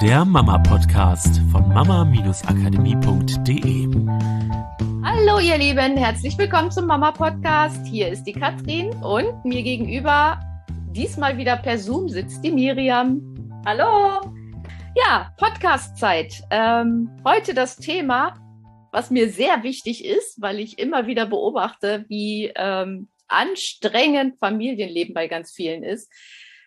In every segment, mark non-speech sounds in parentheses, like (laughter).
der Mama-Podcast von mama-akademie.de. Hallo ihr Lieben, herzlich willkommen zum Mama-Podcast. Hier ist die Katrin und mir gegenüber, diesmal wieder per Zoom, sitzt die Miriam. Hallo! Ja, Podcast-Zeit. Ähm, heute das Thema, was mir sehr wichtig ist, weil ich immer wieder beobachte, wie ähm, anstrengend Familienleben bei ganz vielen ist,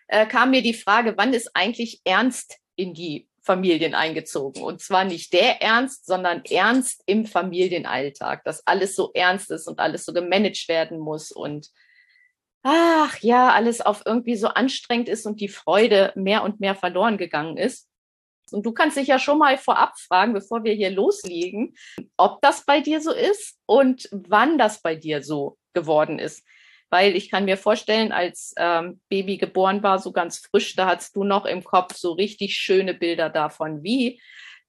äh, kam mir die Frage, wann ist eigentlich Ernst in die Familien eingezogen? Und zwar nicht der Ernst, sondern Ernst im Familienalltag, dass alles so ernst ist und alles so gemanagt werden muss und ach ja, alles auf irgendwie so anstrengend ist und die Freude mehr und mehr verloren gegangen ist. Und du kannst dich ja schon mal vorab fragen, bevor wir hier loslegen, ob das bei dir so ist und wann das bei dir so geworden ist weil ich kann mir vorstellen, als ähm, Baby geboren war, so ganz frisch, da hattest du noch im Kopf so richtig schöne Bilder davon, wie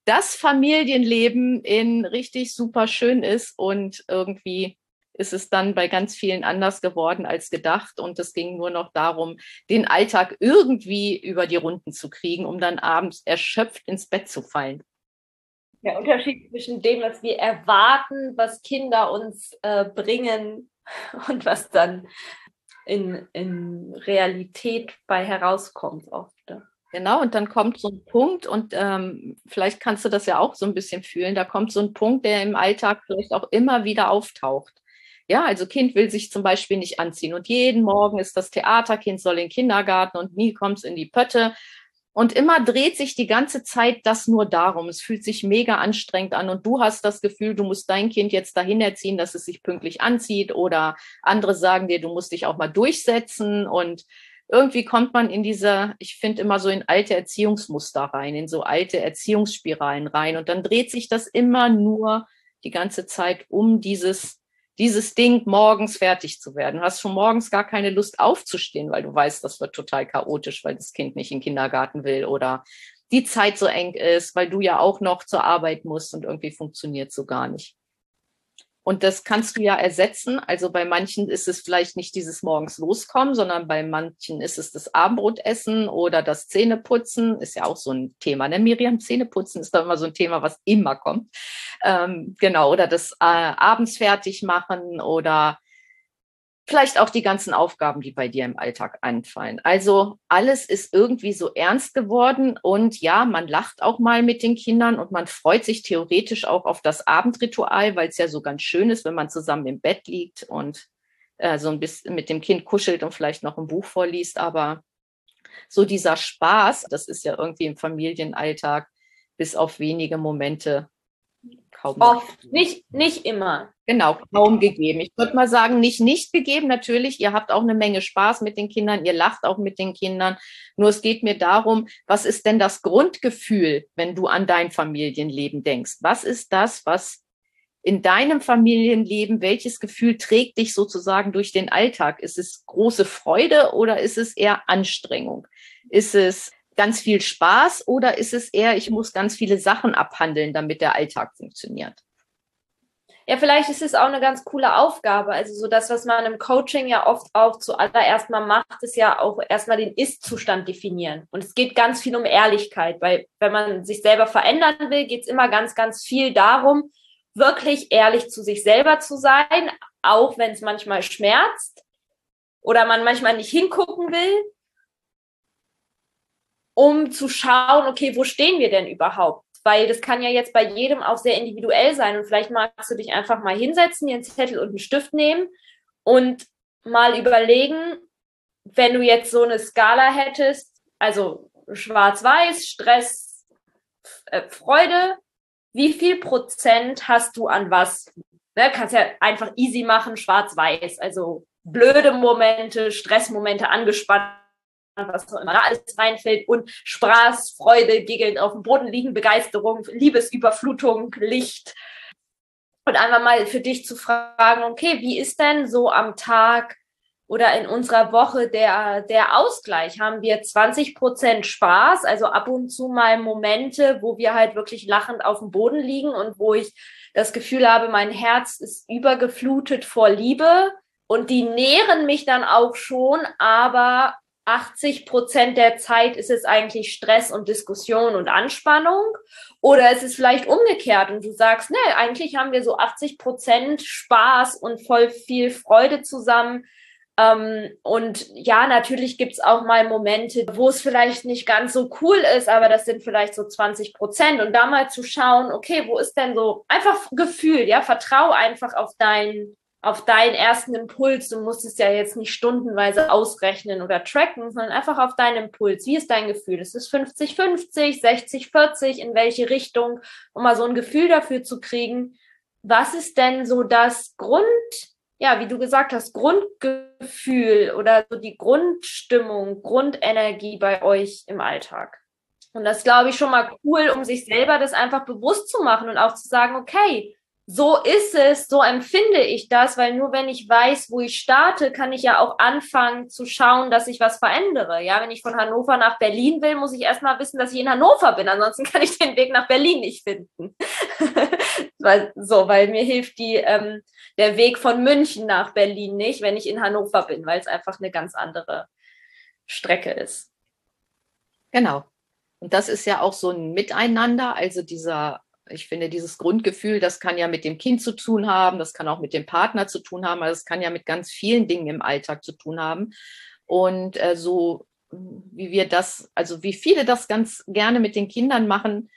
das Familienleben in richtig super schön ist und irgendwie ist es dann bei ganz vielen anders geworden als gedacht und es ging nur noch darum, den Alltag irgendwie über die Runden zu kriegen, um dann abends erschöpft ins Bett zu fallen. Der Unterschied zwischen dem, was wir erwarten, was Kinder uns äh, bringen (laughs) und was dann in, in Realität bei herauskommt oft. Genau, und dann kommt so ein Punkt, und ähm, vielleicht kannst du das ja auch so ein bisschen fühlen, da kommt so ein Punkt, der im Alltag vielleicht auch immer wieder auftaucht. Ja, also Kind will sich zum Beispiel nicht anziehen und jeden Morgen ist das Theater, Kind soll in den Kindergarten und nie kommt es in die Pötte und immer dreht sich die ganze Zeit das nur darum. Es fühlt sich mega anstrengend an. Und du hast das Gefühl, du musst dein Kind jetzt dahin erziehen, dass es sich pünktlich anzieht. Oder andere sagen dir, du musst dich auch mal durchsetzen. Und irgendwie kommt man in diese, ich finde immer so in alte Erziehungsmuster rein, in so alte Erziehungsspiralen rein. Und dann dreht sich das immer nur die ganze Zeit um dieses dieses Ding morgens fertig zu werden. Du hast schon morgens gar keine Lust aufzustehen, weil du weißt, das wird total chaotisch, weil das Kind nicht in den Kindergarten will oder die Zeit so eng ist, weil du ja auch noch zur Arbeit musst und irgendwie funktioniert so gar nicht. Und das kannst du ja ersetzen. Also bei manchen ist es vielleicht nicht dieses morgens loskommen, sondern bei manchen ist es das Abendbrotessen oder das Zähneputzen. Ist ja auch so ein Thema. Ne? Miriam, Zähneputzen ist da immer so ein Thema, was immer kommt. Ähm, genau. Oder das äh, abends fertig machen oder vielleicht auch die ganzen Aufgaben, die bei dir im Alltag anfallen. Also alles ist irgendwie so ernst geworden und ja, man lacht auch mal mit den Kindern und man freut sich theoretisch auch auf das Abendritual, weil es ja so ganz schön ist, wenn man zusammen im Bett liegt und äh, so ein bisschen mit dem Kind kuschelt und vielleicht noch ein Buch vorliest. Aber so dieser Spaß, das ist ja irgendwie im Familienalltag bis auf wenige Momente kaum. Oft, nicht, nicht immer. Genau, kaum gegeben. Ich würde mal sagen, nicht nicht gegeben. Natürlich, ihr habt auch eine Menge Spaß mit den Kindern, ihr lacht auch mit den Kindern. Nur es geht mir darum, was ist denn das Grundgefühl, wenn du an dein Familienleben denkst? Was ist das, was in deinem Familienleben, welches Gefühl trägt dich sozusagen durch den Alltag? Ist es große Freude oder ist es eher Anstrengung? Ist es ganz viel Spaß oder ist es eher, ich muss ganz viele Sachen abhandeln, damit der Alltag funktioniert? Ja, vielleicht ist es auch eine ganz coole Aufgabe. Also so das, was man im Coaching ja oft auch zuallererst mal macht, ist ja auch erstmal den Ist-Zustand definieren. Und es geht ganz viel um Ehrlichkeit, weil wenn man sich selber verändern will, geht es immer ganz, ganz viel darum, wirklich ehrlich zu sich selber zu sein, auch wenn es manchmal schmerzt oder man manchmal nicht hingucken will um zu schauen, okay, wo stehen wir denn überhaupt? Weil das kann ja jetzt bei jedem auch sehr individuell sein. Und vielleicht magst du dich einfach mal hinsetzen, dir einen Zettel und einen Stift nehmen und mal überlegen, wenn du jetzt so eine Skala hättest, also schwarz-weiß, Stress, äh, Freude, wie viel Prozent hast du an was? Ne, kannst ja einfach easy machen, schwarz-weiß. Also blöde Momente, Stressmomente, angespannt was auch immer da alles reinfällt und Spaß, Freude, Giggeln auf dem Boden liegen, Begeisterung, Liebesüberflutung, Licht. Und einfach mal für dich zu fragen, okay, wie ist denn so am Tag oder in unserer Woche der, der Ausgleich? Haben wir 20 Prozent Spaß, also ab und zu mal Momente, wo wir halt wirklich lachend auf dem Boden liegen und wo ich das Gefühl habe, mein Herz ist übergeflutet vor Liebe und die nähren mich dann auch schon, aber 80 Prozent der Zeit ist es eigentlich Stress und Diskussion und Anspannung. Oder es ist vielleicht umgekehrt und du sagst, nee, eigentlich haben wir so 80 Prozent Spaß und voll viel Freude zusammen. Ähm, und ja, natürlich gibt's auch mal Momente, wo es vielleicht nicht ganz so cool ist, aber das sind vielleicht so 20 Prozent. Und da mal zu schauen, okay, wo ist denn so einfach Gefühl, ja, vertrau einfach auf dein auf deinen ersten Impuls. Du musst es ja jetzt nicht stundenweise ausrechnen oder tracken, sondern einfach auf deinen Impuls. Wie ist dein Gefühl? Ist es 50-50, 60-40, in welche Richtung, um mal so ein Gefühl dafür zu kriegen. Was ist denn so das Grund, ja, wie du gesagt hast, Grundgefühl oder so die Grundstimmung, Grundenergie bei euch im Alltag? Und das glaube ich schon mal cool, um sich selber das einfach bewusst zu machen und auch zu sagen, okay, so ist es, so empfinde ich das, weil nur wenn ich weiß, wo ich starte, kann ich ja auch anfangen zu schauen, dass ich was verändere. Ja, wenn ich von Hannover nach Berlin will, muss ich erstmal wissen, dass ich in Hannover bin. Ansonsten (laughs) kann ich den Weg nach Berlin nicht finden. (laughs) so, weil mir hilft die, ähm, der Weg von München nach Berlin nicht, wenn ich in Hannover bin, weil es einfach eine ganz andere Strecke ist. Genau. Und das ist ja auch so ein Miteinander, also dieser ich finde, dieses Grundgefühl, das kann ja mit dem Kind zu tun haben, das kann auch mit dem Partner zu tun haben, also es kann ja mit ganz vielen Dingen im Alltag zu tun haben. Und äh, so wie wir das, also wie viele das ganz gerne mit den Kindern machen,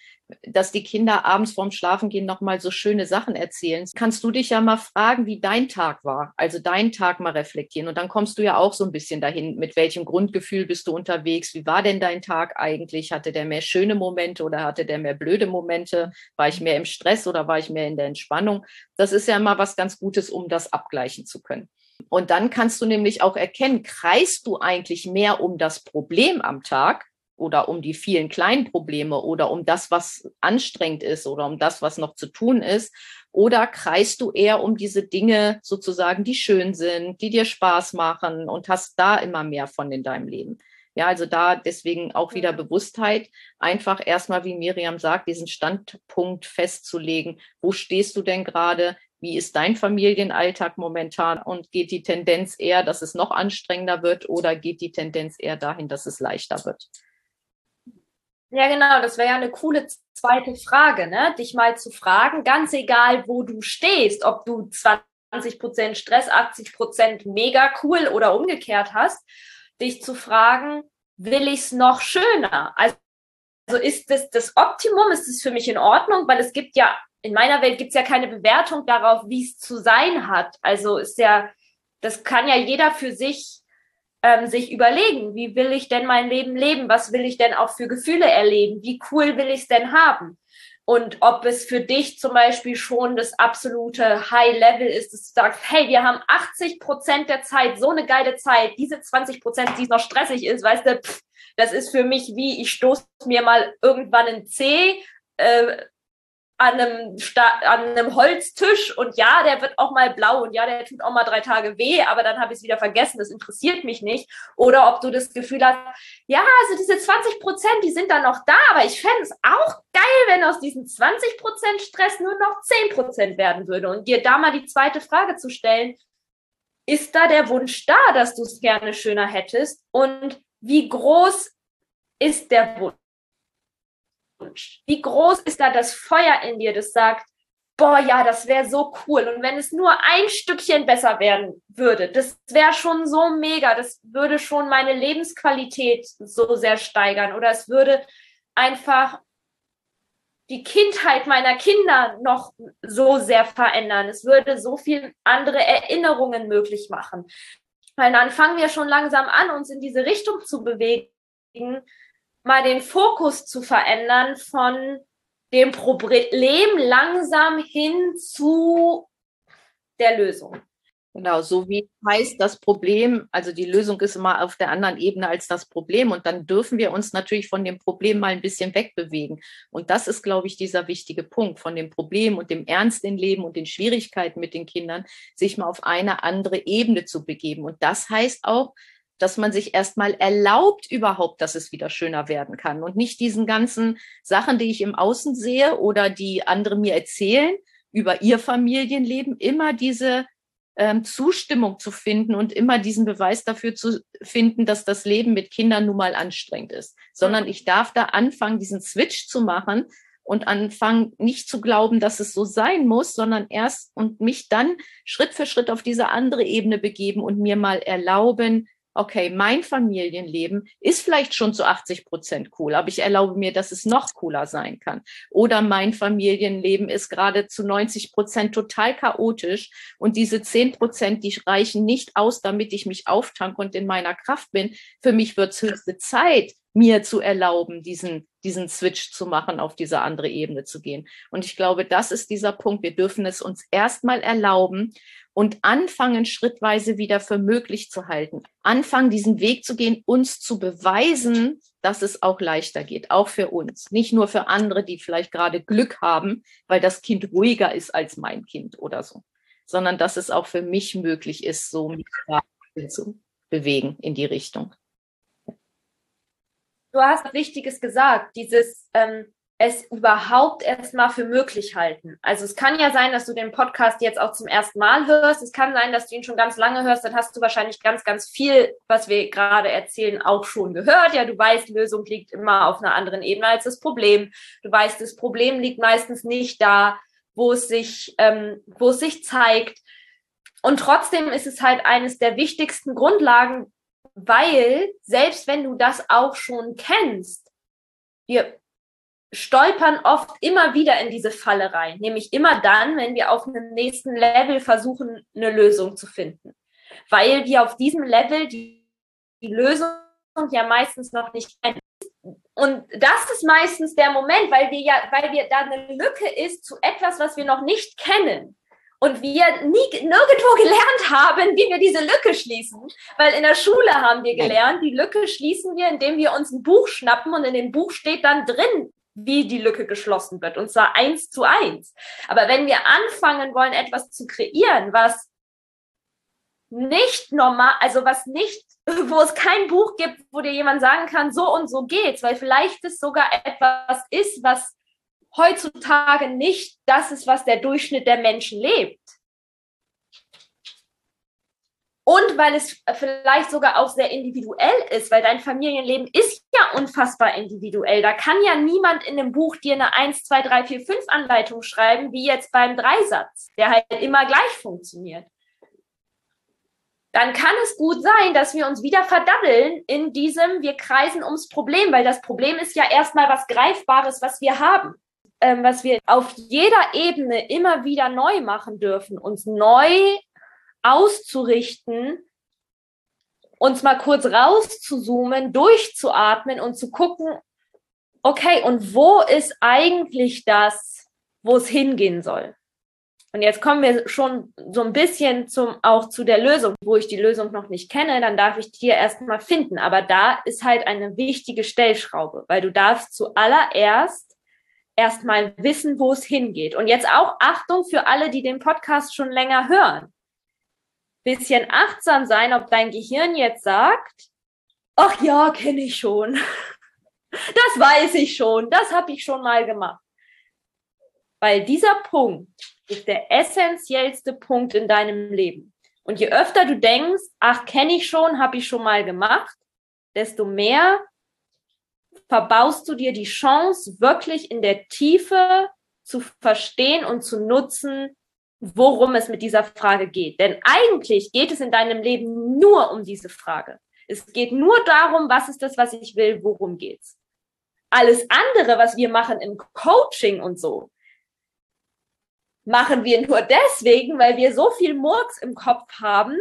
dass die Kinder abends vorm Schlafengehen nochmal so schöne Sachen erzählen. Kannst du dich ja mal fragen, wie dein Tag war, also deinen Tag mal reflektieren. Und dann kommst du ja auch so ein bisschen dahin, mit welchem Grundgefühl bist du unterwegs, wie war denn dein Tag eigentlich? Hatte der mehr schöne Momente oder hatte der mehr blöde Momente? War ich mehr im Stress oder war ich mehr in der Entspannung? Das ist ja immer was ganz Gutes, um das abgleichen zu können. Und dann kannst du nämlich auch erkennen, kreist du eigentlich mehr um das Problem am Tag oder um die vielen kleinen Probleme oder um das, was anstrengend ist oder um das, was noch zu tun ist? Oder kreist du eher um diese Dinge sozusagen, die schön sind, die dir Spaß machen und hast da immer mehr von in deinem Leben? Ja, also da deswegen auch wieder Bewusstheit, einfach erstmal, wie Miriam sagt, diesen Standpunkt festzulegen. Wo stehst du denn gerade? Wie ist dein Familienalltag momentan? Und geht die Tendenz eher, dass es noch anstrengender wird oder geht die Tendenz eher dahin, dass es leichter wird? Ja, genau, das wäre ja eine coole zweite Frage, ne? Dich mal zu fragen, ganz egal, wo du stehst, ob du 20 Prozent Stress, 80 Prozent mega cool oder umgekehrt hast, dich zu fragen, will ich es noch schöner? Also, also ist das das Optimum? Ist es für mich in Ordnung? Weil es gibt ja, in meiner Welt gibt es ja keine Bewertung darauf, wie es zu sein hat. Also ist ja, das kann ja jeder für sich ähm, sich überlegen, wie will ich denn mein Leben leben? Was will ich denn auch für Gefühle erleben? Wie cool will ich es denn haben? Und ob es für dich zum Beispiel schon das absolute High Level ist, dass du sagst, hey, wir haben 80 Prozent der Zeit so eine geile Zeit, diese 20 Prozent, die noch stressig ist, weißt du, pff, das ist für mich wie, ich stoße mir mal irgendwann ein C, äh, an einem, Sta an einem Holztisch und ja, der wird auch mal blau und ja, der tut auch mal drei Tage weh, aber dann habe ich es wieder vergessen, das interessiert mich nicht. Oder ob du das Gefühl hast, ja, also diese 20 Prozent, die sind dann noch da, aber ich fände es auch geil, wenn aus diesen 20 Prozent Stress nur noch 10 Prozent werden würde. Und dir da mal die zweite Frage zu stellen, ist da der Wunsch da, dass du es gerne schöner hättest? Und wie groß ist der Wunsch? Wunsch? Wie groß ist da das Feuer in dir, das sagt, boah, ja, das wäre so cool. Und wenn es nur ein Stückchen besser werden würde, das wäre schon so mega, das würde schon meine Lebensqualität so sehr steigern oder es würde einfach die Kindheit meiner Kinder noch so sehr verändern. Es würde so viel andere Erinnerungen möglich machen. Weil dann fangen wir schon langsam an, uns in diese Richtung zu bewegen, mal den Fokus zu verändern von dem Problem langsam hin zu der Lösung. Genau, so wie heißt das Problem, also die Lösung ist immer auf der anderen Ebene als das Problem und dann dürfen wir uns natürlich von dem Problem mal ein bisschen wegbewegen. Und das ist, glaube ich, dieser wichtige Punkt, von dem Problem und dem Ernst im Leben und den Schwierigkeiten mit den Kindern, sich mal auf eine andere Ebene zu begeben. Und das heißt auch, dass man sich erstmal erlaubt überhaupt, dass es wieder schöner werden kann und nicht diesen ganzen Sachen, die ich im Außen sehe oder die andere mir erzählen über ihr Familienleben, immer diese ähm, Zustimmung zu finden und immer diesen Beweis dafür zu finden, dass das Leben mit Kindern nun mal anstrengend ist, sondern ich darf da anfangen, diesen Switch zu machen und anfangen, nicht zu glauben, dass es so sein muss, sondern erst und mich dann Schritt für Schritt auf diese andere Ebene begeben und mir mal erlauben, okay, mein Familienleben ist vielleicht schon zu 80 Prozent cool, aber ich erlaube mir, dass es noch cooler sein kann. Oder mein Familienleben ist gerade zu 90 Prozent total chaotisch und diese 10 Prozent, die reichen nicht aus, damit ich mich auftanke und in meiner Kraft bin. Für mich wird es höchste Zeit, mir zu erlauben, diesen, diesen Switch zu machen, auf diese andere Ebene zu gehen. Und ich glaube, das ist dieser Punkt. Wir dürfen es uns erstmal erlauben und anfangen, schrittweise wieder für möglich zu halten. Anfangen, diesen Weg zu gehen, uns zu beweisen, dass es auch leichter geht, auch für uns. Nicht nur für andere, die vielleicht gerade Glück haben, weil das Kind ruhiger ist als mein Kind oder so, sondern dass es auch für mich möglich ist, so mich zu bewegen in die Richtung. Du hast Wichtiges gesagt, dieses ähm, es überhaupt erstmal für möglich halten. Also es kann ja sein, dass du den Podcast jetzt auch zum ersten Mal hörst. Es kann sein, dass du ihn schon ganz lange hörst. Dann hast du wahrscheinlich ganz, ganz viel, was wir gerade erzählen, auch schon gehört. Ja, du weißt, Lösung liegt immer auf einer anderen Ebene als das Problem. Du weißt, das Problem liegt meistens nicht da, wo es sich, ähm, wo es sich zeigt. Und trotzdem ist es halt eines der wichtigsten Grundlagen, weil selbst wenn du das auch schon kennst, wir stolpern oft immer wieder in diese Falle rein, nämlich immer dann, wenn wir auf einem nächsten Level versuchen, eine Lösung zu finden. Weil wir auf diesem Level die, die Lösung ja meistens noch nicht kennen. Und das ist meistens der Moment, weil wir ja, weil wir da eine Lücke ist zu etwas, was wir noch nicht kennen. Und wir nie, nirgendwo gelernt haben, wie wir diese Lücke schließen. Weil in der Schule haben wir gelernt, die Lücke schließen wir, indem wir uns ein Buch schnappen und in dem Buch steht dann drin, wie die Lücke geschlossen wird. Und zwar eins zu eins. Aber wenn wir anfangen wollen, etwas zu kreieren, was nicht normal, also was nicht, wo es kein Buch gibt, wo dir jemand sagen kann, so und so geht's, weil vielleicht es sogar etwas ist, was heutzutage nicht das ist, was der Durchschnitt der Menschen lebt. Und weil es vielleicht sogar auch sehr individuell ist, weil dein Familienleben ist ja unfassbar individuell. Da kann ja niemand in einem Buch dir eine 1, 2, 3, 4, 5 Anleitung schreiben, wie jetzt beim Dreisatz, der halt immer gleich funktioniert. Dann kann es gut sein, dass wir uns wieder verdaddeln in diesem, wir kreisen ums Problem, weil das Problem ist ja erstmal was Greifbares, was wir haben. Ähm, was wir auf jeder Ebene immer wieder neu machen dürfen, uns neu auszurichten, uns mal kurz rauszuzoomen, durchzuatmen und zu gucken, okay, und wo ist eigentlich das, wo es hingehen soll? Und jetzt kommen wir schon so ein bisschen zum, auch zu der Lösung. Wo ich die Lösung noch nicht kenne, dann darf ich die erstmal finden. Aber da ist halt eine wichtige Stellschraube, weil du darfst zuallererst erstmal wissen, wo es hingeht. Und jetzt auch Achtung für alle, die den Podcast schon länger hören bisschen achtsam sein, ob dein Gehirn jetzt sagt, ach ja, kenne ich schon. (laughs) Das weiß ich schon, das habe ich schon mal gemacht. Weil dieser Punkt ist der essentiellste Punkt in deinem Leben. Und je öfter du denkst, ach, kenne ich schon, habe ich schon mal gemacht, desto mehr verbaust du dir die Chance, wirklich in der Tiefe zu verstehen und zu nutzen, worum es mit dieser Frage geht. Denn eigentlich geht es in deinem Leben nur um diese Frage. Es geht nur darum, was ist das, was ich will, worum geht's. Alles andere, was wir machen im Coaching und so, machen wir nur deswegen, weil wir so viel Murks im Kopf haben,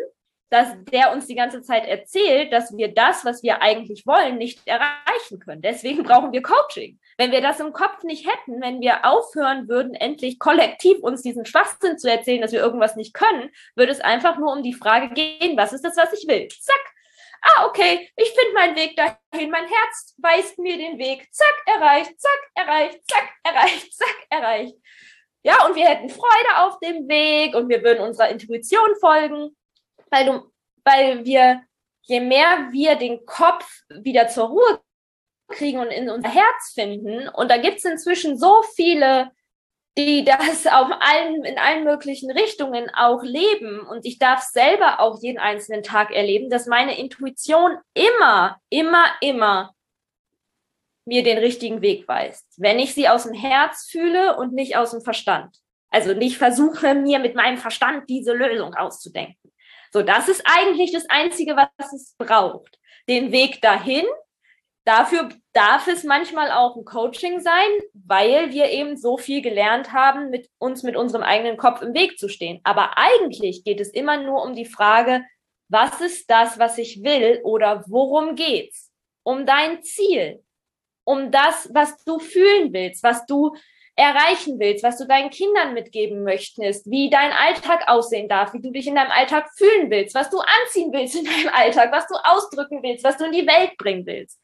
dass der uns die ganze Zeit erzählt, dass wir das, was wir eigentlich wollen, nicht erreichen können. Deswegen brauchen wir Coaching. Wenn wir das im Kopf nicht hätten, wenn wir aufhören würden, endlich kollektiv uns diesen Schwachsinn zu erzählen, dass wir irgendwas nicht können, würde es einfach nur um die Frage gehen, was ist das, was ich will? Zack. Ah, okay, ich finde meinen Weg dahin. Mein Herz weist mir den Weg. Zack, erreicht, zack, erreicht, zack, erreicht, (laughs) zack, erreicht. Ja, und wir hätten Freude auf dem Weg und wir würden unserer Intuition folgen, weil du, weil wir, je mehr wir den Kopf wieder zur Ruhe kriegen und in unser Herz finden. Und da gibt es inzwischen so viele die das auf allen, in allen möglichen Richtungen auch leben und ich darf selber auch jeden einzelnen Tag erleben, dass meine Intuition immer, immer, immer mir den richtigen Weg weist, wenn ich sie aus dem Herz fühle und nicht aus dem Verstand. Also nicht versuche, mir mit meinem Verstand diese Lösung auszudenken. So, das ist eigentlich das Einzige, was es braucht. Den Weg dahin. Dafür darf es manchmal auch ein Coaching sein, weil wir eben so viel gelernt haben, mit uns mit unserem eigenen Kopf im Weg zu stehen. Aber eigentlich geht es immer nur um die Frage, was ist das, was ich will oder worum geht's? Um dein Ziel, um das, was du fühlen willst, was du erreichen willst, was du deinen Kindern mitgeben möchtest, wie dein Alltag aussehen darf, wie du dich in deinem Alltag fühlen willst, was du anziehen willst in deinem Alltag, was du ausdrücken willst, was du in die Welt bringen willst.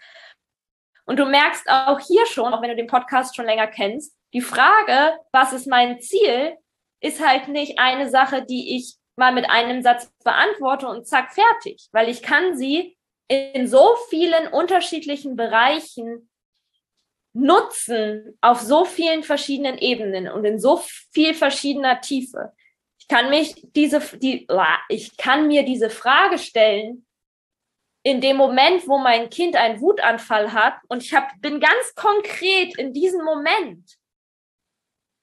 Und du merkst auch hier schon, auch wenn du den Podcast schon länger kennst, die Frage, was ist mein Ziel, ist halt nicht eine Sache, die ich mal mit einem Satz beantworte und zack, fertig, weil ich kann sie in so vielen unterschiedlichen Bereichen nutzen auf so vielen verschiedenen Ebenen und in so viel verschiedener Tiefe. Ich kann mich diese, die, ich kann mir diese Frage stellen, in dem Moment, wo mein Kind einen Wutanfall hat und ich hab, bin ganz konkret in diesem Moment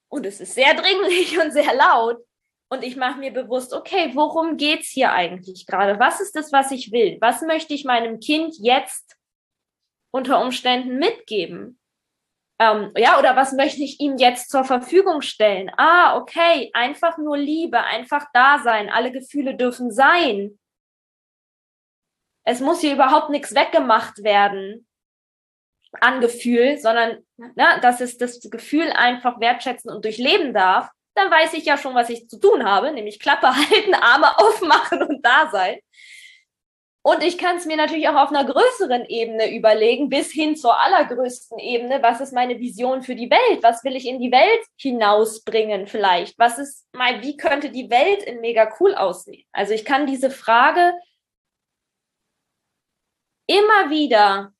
und es ist sehr dringlich (laughs) und sehr laut und ich mache mir bewusst, okay, worum geht's hier eigentlich gerade? Was ist das, was ich will? Was möchte ich meinem Kind jetzt unter Umständen mitgeben? Ähm, ja, oder was möchte ich ihm jetzt zur Verfügung stellen? Ah, okay, einfach nur Liebe, einfach da sein, alle Gefühle dürfen sein. Es muss hier überhaupt nichts weggemacht werden an Gefühl, sondern ne, dass es das Gefühl einfach wertschätzen und durchleben darf, dann weiß ich ja schon, was ich zu tun habe, nämlich Klappe (laughs) halten, Arme aufmachen und da sein. Und ich kann es mir natürlich auch auf einer größeren Ebene überlegen, bis hin zur allergrößten Ebene. Was ist meine Vision für die Welt? Was will ich in die Welt hinausbringen vielleicht? Was ist mein, wie könnte die Welt in mega cool aussehen? Also ich kann diese Frage immer wieder,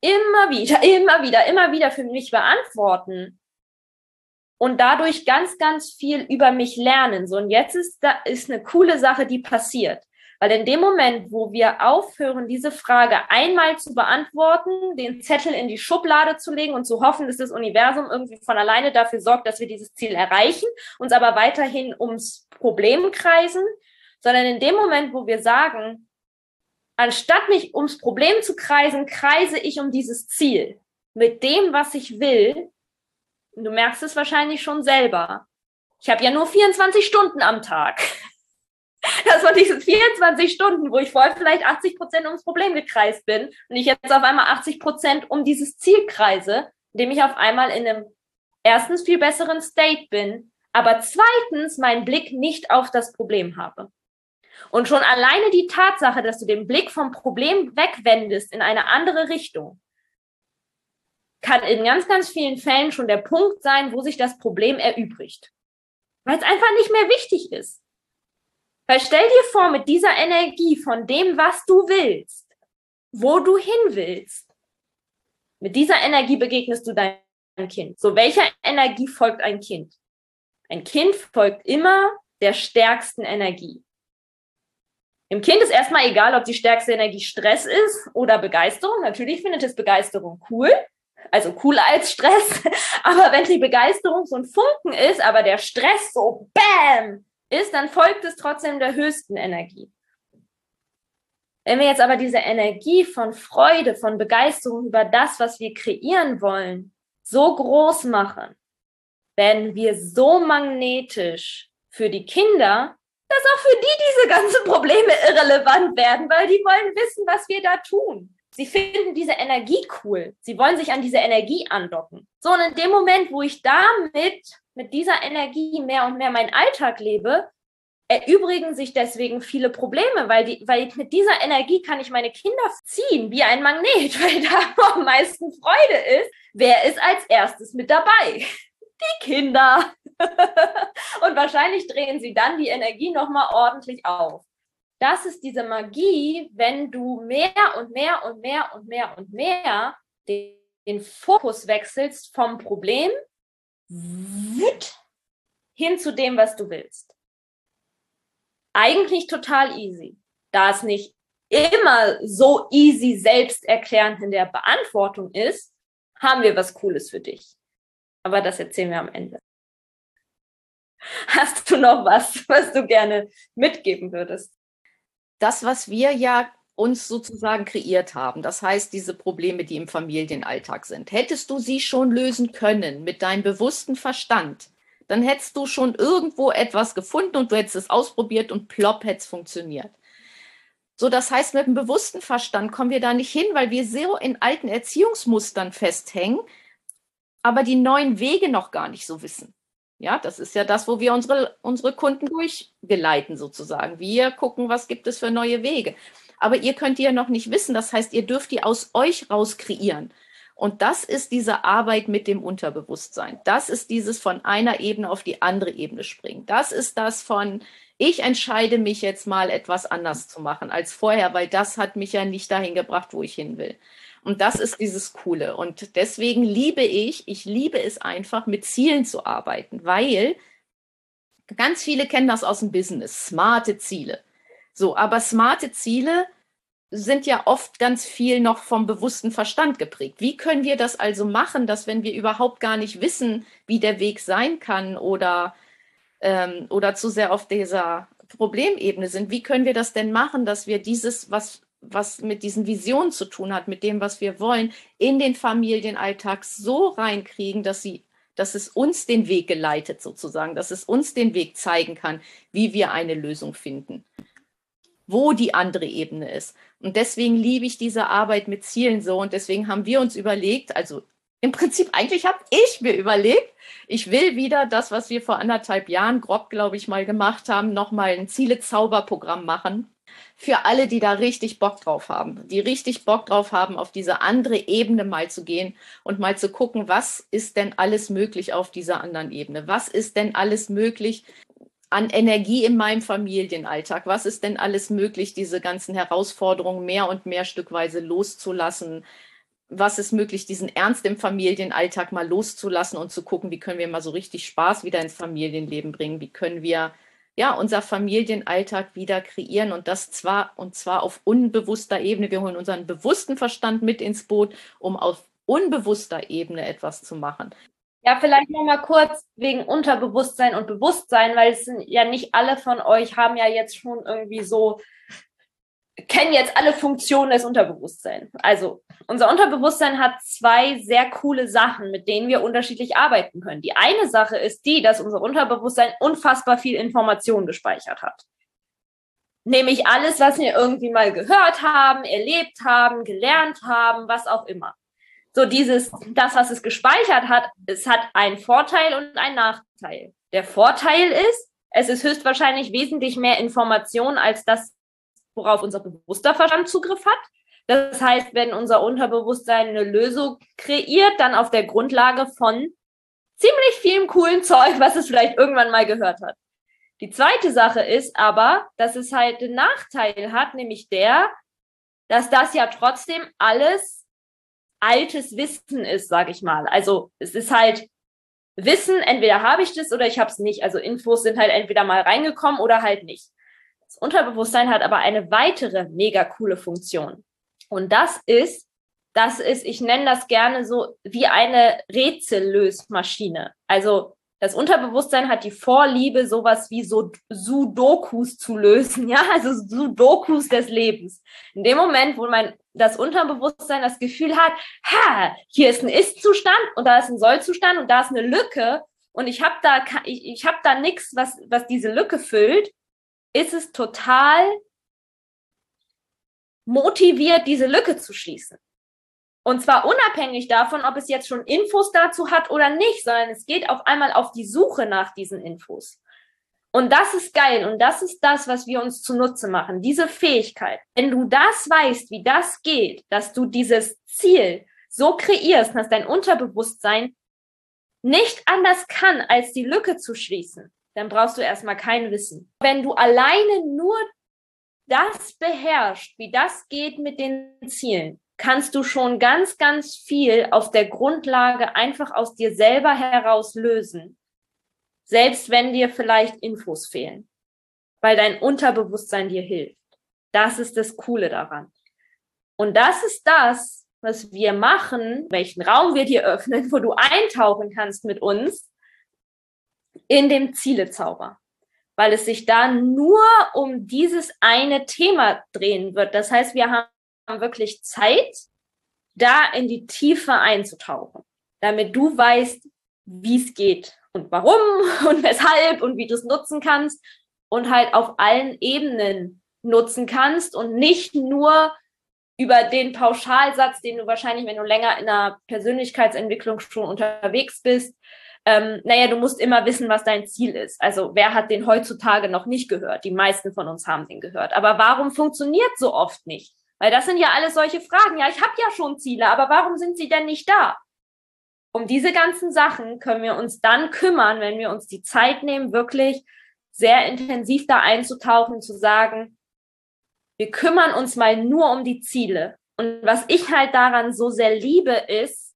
immer wieder, (laughs) immer wieder, immer wieder für mich beantworten und dadurch ganz, ganz viel über mich lernen. So, und jetzt ist da, ist eine coole Sache, die passiert. Weil in dem Moment, wo wir aufhören, diese Frage einmal zu beantworten, den Zettel in die Schublade zu legen und zu hoffen, dass das Universum irgendwie von alleine dafür sorgt, dass wir dieses Ziel erreichen, uns aber weiterhin ums Problem kreisen, sondern in dem Moment, wo wir sagen, anstatt mich ums Problem zu kreisen, kreise ich um dieses Ziel mit dem, was ich will. Du merkst es wahrscheinlich schon selber. Ich habe ja nur 24 Stunden am Tag. Das waren diese 24 Stunden, wo ich vorher vielleicht 80 Prozent ums Problem gekreist bin und ich jetzt auf einmal 80 Prozent um dieses Ziel kreise, indem ich auf einmal in einem erstens viel besseren State bin, aber zweitens meinen Blick nicht auf das Problem habe. Und schon alleine die Tatsache, dass du den Blick vom Problem wegwendest in eine andere Richtung, kann in ganz, ganz vielen Fällen schon der Punkt sein, wo sich das Problem erübrigt. Weil es einfach nicht mehr wichtig ist. Weil stell dir vor, mit dieser Energie von dem, was du willst, wo du hin willst, mit dieser Energie begegnest du deinem Kind. So, welcher Energie folgt ein Kind? Ein Kind folgt immer der stärksten Energie. Im Kind ist erstmal egal, ob die stärkste Energie Stress ist oder Begeisterung. Natürlich findet es Begeisterung cool, also cooler als Stress. (laughs) Aber wenn die Begeisterung so ein Funken ist, aber der Stress so bam ist, dann folgt es trotzdem der höchsten Energie. Wenn wir jetzt aber diese Energie von Freude, von Begeisterung über das, was wir kreieren wollen, so groß machen, werden wir so magnetisch für die Kinder, dass auch für die diese ganzen Probleme irrelevant werden, weil die wollen wissen, was wir da tun. Sie finden diese Energie cool. Sie wollen sich an diese Energie andocken. So, und in dem Moment, wo ich damit mit dieser Energie mehr und mehr meinen Alltag lebe, erübrigen sich deswegen viele Probleme, weil, die, weil mit dieser Energie kann ich meine Kinder ziehen wie ein Magnet, (laughs) weil da wo am meisten Freude ist. Wer ist als erstes mit dabei? Die Kinder. (laughs) und wahrscheinlich drehen sie dann die Energie nochmal ordentlich auf. Das ist diese Magie, wenn du mehr und mehr und mehr und mehr und mehr den, den Fokus wechselst vom Problem hin zu dem, was du willst. Eigentlich total easy. Da es nicht immer so easy selbsterklärend in der Beantwortung ist, haben wir was Cooles für dich. Aber das erzählen wir am Ende. Hast du noch was, was du gerne mitgeben würdest? Das, was wir ja uns sozusagen kreiert haben, das heißt diese Probleme, die im Familienalltag sind, hättest du sie schon lösen können mit deinem bewussten Verstand, dann hättest du schon irgendwo etwas gefunden und du hättest es ausprobiert und plopp hätte es funktioniert. So, das heißt, mit dem bewussten Verstand kommen wir da nicht hin, weil wir so in alten Erziehungsmustern festhängen, aber die neuen Wege noch gar nicht so wissen. Ja, das ist ja das, wo wir unsere, unsere Kunden durchgeleiten sozusagen. Wir gucken, was gibt es für neue Wege. Aber ihr könnt die ja noch nicht wissen. Das heißt, ihr dürft die aus euch raus kreieren. Und das ist diese Arbeit mit dem Unterbewusstsein. Das ist dieses von einer Ebene auf die andere Ebene springen. Das ist das von, ich entscheide mich jetzt mal etwas anders zu machen als vorher, weil das hat mich ja nicht dahin gebracht, wo ich hin will. Und das ist dieses Coole. Und deswegen liebe ich, ich liebe es einfach, mit Zielen zu arbeiten, weil ganz viele kennen das aus dem Business, smarte Ziele. So, aber smarte Ziele sind ja oft ganz viel noch vom bewussten Verstand geprägt. Wie können wir das also machen, dass wenn wir überhaupt gar nicht wissen, wie der Weg sein kann oder, ähm, oder zu sehr auf dieser Problemebene sind, wie können wir das denn machen, dass wir dieses, was was mit diesen Visionen zu tun hat, mit dem, was wir wollen, in den Familienalltag so reinkriegen, dass sie, dass es uns den Weg geleitet sozusagen, dass es uns den Weg zeigen kann, wie wir eine Lösung finden, wo die andere Ebene ist. Und deswegen liebe ich diese Arbeit mit Zielen so und deswegen haben wir uns überlegt, also im Prinzip eigentlich habe ich mir überlegt, ich will wieder das, was wir vor anderthalb Jahren grob, glaube ich, mal gemacht haben, nochmal ein Ziele-Zauberprogramm machen für alle, die da richtig Bock drauf haben, die richtig Bock drauf haben, auf diese andere Ebene mal zu gehen und mal zu gucken, was ist denn alles möglich auf dieser anderen Ebene? Was ist denn alles möglich an Energie in meinem Familienalltag? Was ist denn alles möglich, diese ganzen Herausforderungen mehr und mehr stückweise loszulassen? Was ist möglich, diesen Ernst im Familienalltag mal loszulassen und zu gucken, wie können wir mal so richtig Spaß wieder ins Familienleben bringen? Wie können wir ja, unser Familienalltag wieder kreieren und das zwar und zwar auf unbewusster Ebene. Wir holen unseren bewussten Verstand mit ins Boot, um auf unbewusster Ebene etwas zu machen. Ja, vielleicht noch mal kurz wegen Unterbewusstsein und Bewusstsein, weil es sind ja nicht alle von euch haben ja jetzt schon irgendwie so kennen jetzt alle Funktionen des Unterbewusstseins. Also unser Unterbewusstsein hat zwei sehr coole Sachen, mit denen wir unterschiedlich arbeiten können. Die eine Sache ist die, dass unser Unterbewusstsein unfassbar viel Information gespeichert hat. Nämlich alles, was wir irgendwie mal gehört haben, erlebt haben, gelernt haben, was auch immer. So dieses, das, was es gespeichert hat, es hat einen Vorteil und einen Nachteil. Der Vorteil ist, es ist höchstwahrscheinlich wesentlich mehr Information als das, worauf unser bewusster Verstand Zugriff hat. Das heißt, wenn unser Unterbewusstsein eine Lösung kreiert, dann auf der Grundlage von ziemlich vielem coolen Zeug, was es vielleicht irgendwann mal gehört hat. Die zweite Sache ist aber, dass es halt den Nachteil hat, nämlich der, dass das ja trotzdem alles altes Wissen ist, sage ich mal. Also es ist halt Wissen, entweder habe ich das oder ich habe es nicht. Also Infos sind halt entweder mal reingekommen oder halt nicht. Das Unterbewusstsein hat aber eine weitere mega coole Funktion. Und das ist, das ist, ich nenne das gerne so wie eine Rätsellösmaschine. Also das Unterbewusstsein hat die Vorliebe, sowas wie so Sudokus zu lösen, (laughs) ja, also Sudokus des Lebens. In dem Moment, wo mein das Unterbewusstsein das Gefühl hat, ha, hier ist ein Ist-Zustand und da ist ein Soll-Zustand und da ist eine Lücke und ich habe da ich, ich habe da nichts, was was diese Lücke füllt, ist es total motiviert, diese Lücke zu schließen. Und zwar unabhängig davon, ob es jetzt schon Infos dazu hat oder nicht, sondern es geht auf einmal auf die Suche nach diesen Infos. Und das ist geil und das ist das, was wir uns zunutze machen, diese Fähigkeit. Wenn du das weißt, wie das geht, dass du dieses Ziel so kreierst, dass dein Unterbewusstsein nicht anders kann, als die Lücke zu schließen, dann brauchst du erstmal kein Wissen. Wenn du alleine nur das beherrscht, wie das geht mit den Zielen, kannst du schon ganz, ganz viel auf der Grundlage einfach aus dir selber heraus lösen. Selbst wenn dir vielleicht Infos fehlen, weil dein Unterbewusstsein dir hilft. Das ist das Coole daran. Und das ist das, was wir machen, welchen Raum wir dir öffnen, wo du eintauchen kannst mit uns in dem Zielezauber. Weil es sich da nur um dieses eine Thema drehen wird. Das heißt, wir haben wirklich Zeit, da in die Tiefe einzutauchen, damit du weißt, wie es geht und warum (laughs) und weshalb und wie du es nutzen kannst und halt auf allen Ebenen nutzen kannst und nicht nur über den Pauschalsatz, den du wahrscheinlich, wenn du länger in einer Persönlichkeitsentwicklung schon unterwegs bist, ähm, naja, du musst immer wissen, was dein Ziel ist. Also wer hat den heutzutage noch nicht gehört? Die meisten von uns haben den gehört. Aber warum funktioniert so oft nicht? Weil das sind ja alles solche Fragen. Ja, ich habe ja schon Ziele, aber warum sind sie denn nicht da? Um diese ganzen Sachen können wir uns dann kümmern, wenn wir uns die Zeit nehmen, wirklich sehr intensiv da einzutauchen, zu sagen, wir kümmern uns mal nur um die Ziele. Und was ich halt daran so sehr liebe, ist,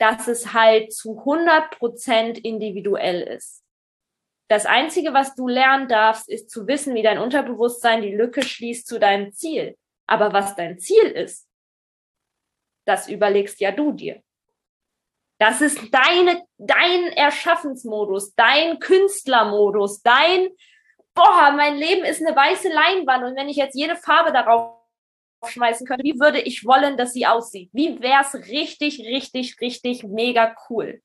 dass es halt zu 100 Prozent individuell ist. Das Einzige, was du lernen darfst, ist zu wissen, wie dein Unterbewusstsein die Lücke schließt zu deinem Ziel. Aber was dein Ziel ist, das überlegst ja du dir. Das ist deine, dein Erschaffensmodus, dein Künstlermodus, dein boah, mein Leben ist eine weiße Leinwand und wenn ich jetzt jede Farbe darauf schmeißen könnte, wie würde ich wollen, dass sie aussieht? Wie wäre es richtig, richtig, richtig mega cool?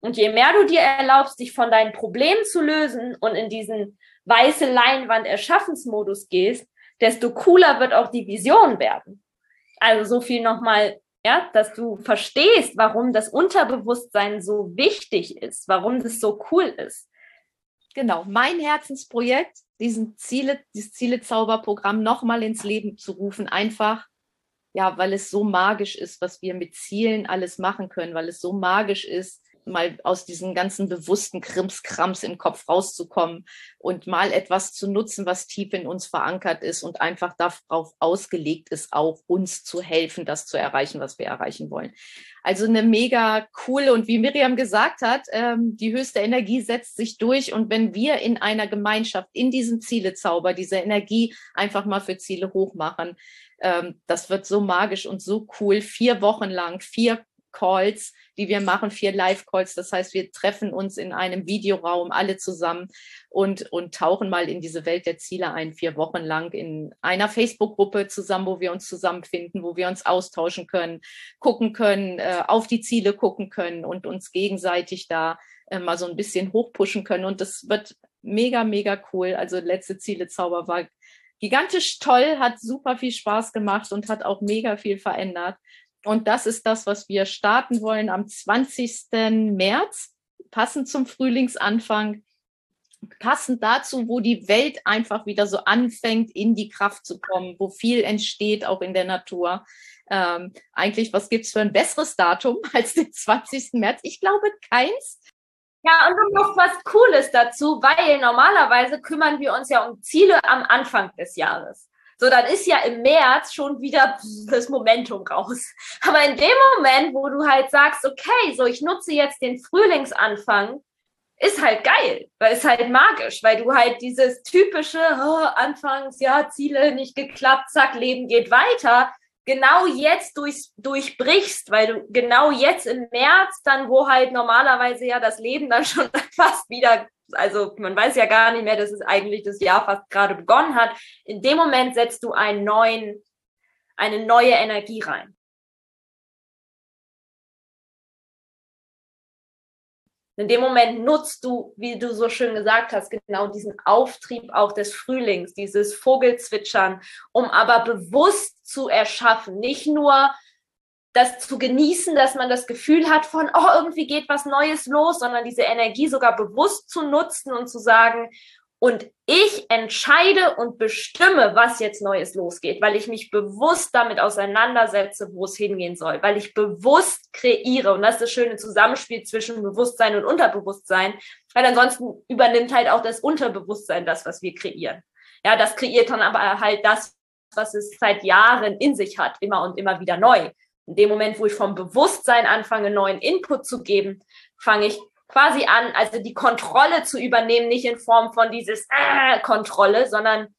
Und je mehr du dir erlaubst, dich von deinen Problemen zu lösen und in diesen weiße Leinwand Erschaffensmodus gehst, desto cooler wird auch die Vision werden. Also so viel nochmal, ja, dass du verstehst, warum das Unterbewusstsein so wichtig ist, warum das so cool ist genau, mein Herzensprojekt, diesen Ziele, dieses Zielezauberprogramm nochmal ins Leben zu rufen, einfach, ja, weil es so magisch ist, was wir mit Zielen alles machen können, weil es so magisch ist, mal aus diesen ganzen bewussten Krimskrams im Kopf rauszukommen und mal etwas zu nutzen, was tief in uns verankert ist und einfach darauf ausgelegt ist, auch uns zu helfen, das zu erreichen, was wir erreichen wollen. Also eine mega coole und wie Miriam gesagt hat, ähm, die höchste Energie setzt sich durch und wenn wir in einer Gemeinschaft in diesem Zielezauber diese Energie einfach mal für Ziele hochmachen, ähm, das wird so magisch und so cool. Vier Wochen lang, vier Calls, die wir machen, vier Live-Calls. Das heißt, wir treffen uns in einem Videoraum alle zusammen und, und tauchen mal in diese Welt der Ziele ein, vier Wochen lang in einer Facebook-Gruppe zusammen, wo wir uns zusammenfinden, wo wir uns austauschen können, gucken können, äh, auf die Ziele gucken können und uns gegenseitig da äh, mal so ein bisschen hochpushen können. Und das wird mega, mega cool. Also letzte Ziele Zauber war gigantisch toll, hat super viel Spaß gemacht und hat auch mega viel verändert. Und das ist das, was wir starten wollen am 20. März, passend zum Frühlingsanfang, passend dazu, wo die Welt einfach wieder so anfängt, in die Kraft zu kommen, wo viel entsteht, auch in der Natur. Ähm, eigentlich, was gibt es für ein besseres Datum (laughs) als den 20. März? Ich glaube keins. Ja, und noch was Cooles dazu, weil normalerweise kümmern wir uns ja um Ziele am Anfang des Jahres. So, dann ist ja im März schon wieder das Momentum raus. Aber in dem Moment, wo du halt sagst, okay, so ich nutze jetzt den Frühlingsanfang, ist halt geil, weil es halt magisch, weil du halt dieses typische oh, Anfangs, ja, Ziele nicht geklappt, zack, Leben geht weiter, genau jetzt durch, durchbrichst, weil du genau jetzt im März dann, wo halt normalerweise ja das Leben dann schon (laughs) fast wieder also man weiß ja gar nicht mehr, dass es eigentlich das Jahr fast gerade begonnen hat. In dem Moment setzt du einen neuen, eine neue Energie rein. In dem Moment nutzt du, wie du so schön gesagt hast, genau diesen Auftrieb auch des Frühlings, dieses Vogelzwitschern, um aber bewusst zu erschaffen, nicht nur das zu genießen, dass man das Gefühl hat von, oh, irgendwie geht was Neues los, sondern diese Energie sogar bewusst zu nutzen und zu sagen, und ich entscheide und bestimme, was jetzt Neues losgeht, weil ich mich bewusst damit auseinandersetze, wo es hingehen soll, weil ich bewusst kreiere. Und das ist das schöne Zusammenspiel zwischen Bewusstsein und Unterbewusstsein, weil ansonsten übernimmt halt auch das Unterbewusstsein das, was wir kreieren. Ja, das kreiert dann aber halt das, was es seit Jahren in sich hat, immer und immer wieder neu. In dem Moment, wo ich vom Bewusstsein anfange, neuen Input zu geben, fange ich quasi an, also die Kontrolle zu übernehmen, nicht in Form von dieses äh, Kontrolle, sondern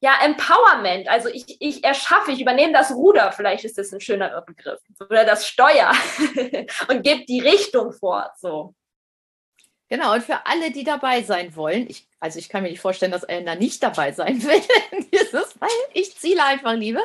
ja, Empowerment. Also ich, ich erschaffe, ich übernehme das Ruder, vielleicht ist das ein schönerer Begriff, oder das Steuer (laughs) und gebe die Richtung vor. So. Genau, und für alle, die dabei sein wollen, ich, also ich kann mir nicht vorstellen, dass einer nicht dabei sein (laughs) will dieses Fall. Ich ziele einfach, Liebe.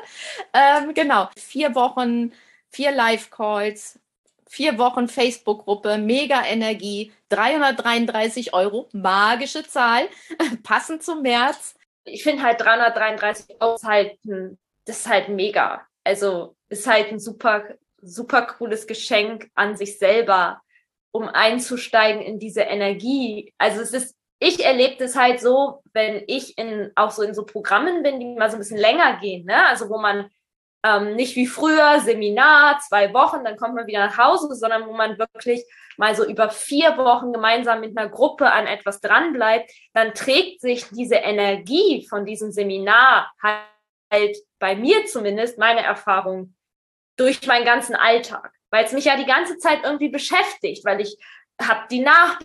Ähm, genau, vier Wochen, vier Live-Calls, vier Wochen Facebook-Gruppe, mega Energie, 333 Euro, magische Zahl, (laughs) passend zum März ich finde halt 333 Euro halt, das ist halt mega. Also ist halt ein super, super cooles Geschenk an sich selber, um einzusteigen in diese Energie. Also es ist, ich erlebe das halt so, wenn ich in, auch so in so Programmen bin, die mal so ein bisschen länger gehen, ne? Also wo man ähm, nicht wie früher Seminar, zwei Wochen, dann kommt man wieder nach Hause, sondern wo man wirklich mal so über vier Wochen gemeinsam mit einer Gruppe an etwas dranbleibt, dann trägt sich diese Energie von diesem Seminar halt bei mir zumindest, meine Erfahrung, durch meinen ganzen Alltag, weil es mich ja die ganze Zeit irgendwie beschäftigt, weil ich habe die Nach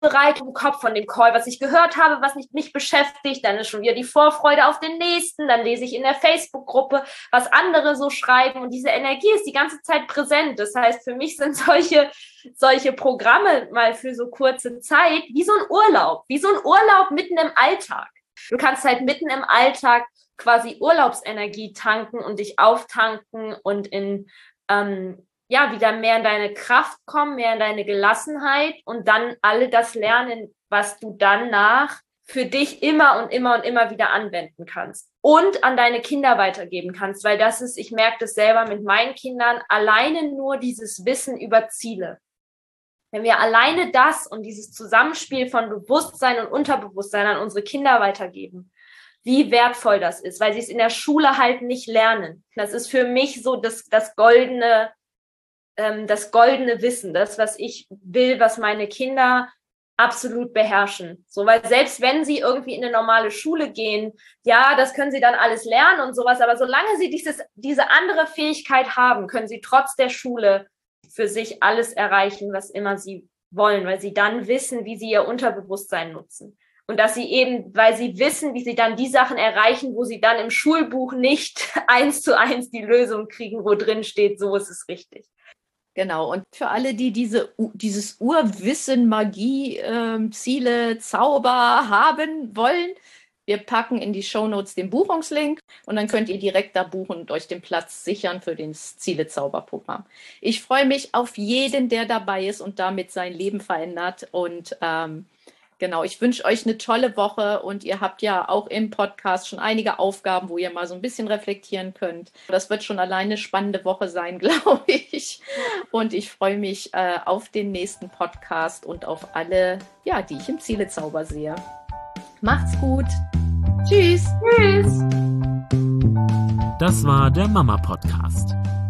bereit im Kopf von dem Call, was ich gehört habe, was nicht mich beschäftigt. Dann ist schon wieder die Vorfreude auf den nächsten. Dann lese ich in der Facebook-Gruppe, was andere so schreiben. Und diese Energie ist die ganze Zeit präsent. Das heißt, für mich sind solche, solche Programme mal für so kurze Zeit wie so ein Urlaub, wie so ein Urlaub mitten im Alltag. Du kannst halt mitten im Alltag quasi Urlaubsenergie tanken und dich auftanken und in ähm, ja, wieder mehr in deine Kraft kommen, mehr in deine Gelassenheit und dann alle das lernen, was du danach für dich immer und immer und immer wieder anwenden kannst und an deine Kinder weitergeben kannst, weil das ist, ich merke das selber mit meinen Kindern, alleine nur dieses Wissen über Ziele. Wenn wir alleine das und dieses Zusammenspiel von Bewusstsein und Unterbewusstsein an unsere Kinder weitergeben, wie wertvoll das ist, weil sie es in der Schule halt nicht lernen. Das ist für mich so das, das goldene, ähm, das goldene Wissen, das, was ich will, was meine Kinder absolut beherrschen. So, weil selbst wenn sie irgendwie in eine normale Schule gehen, ja, das können sie dann alles lernen und sowas, aber solange sie dieses, diese andere Fähigkeit haben, können sie trotz der Schule für sich alles erreichen, was immer sie wollen, weil sie dann wissen, wie sie ihr Unterbewusstsein nutzen. Und dass sie eben, weil sie wissen, wie sie dann die Sachen erreichen, wo sie dann im Schulbuch nicht (laughs) eins zu eins die Lösung kriegen, wo drin steht, so ist es richtig. Genau, und für alle, die diese, dieses Urwissen, Magie, äh, Ziele, Zauber haben wollen, wir packen in die Shownotes den Buchungslink und dann könnt ihr direkt da buchen und euch den Platz sichern für das Ziele-Zauberprogramm. Ich freue mich auf jeden, der dabei ist und damit sein Leben verändert und ähm, Genau, ich wünsche euch eine tolle Woche und ihr habt ja auch im Podcast schon einige Aufgaben, wo ihr mal so ein bisschen reflektieren könnt. Das wird schon alleine eine spannende Woche sein, (laughs) glaube ich. Und ich freue mich äh, auf den nächsten Podcast und auf alle, ja, die ich im Zielezauber sehe. Macht's gut. Tschüss. Tschüss. Das war der Mama Podcast.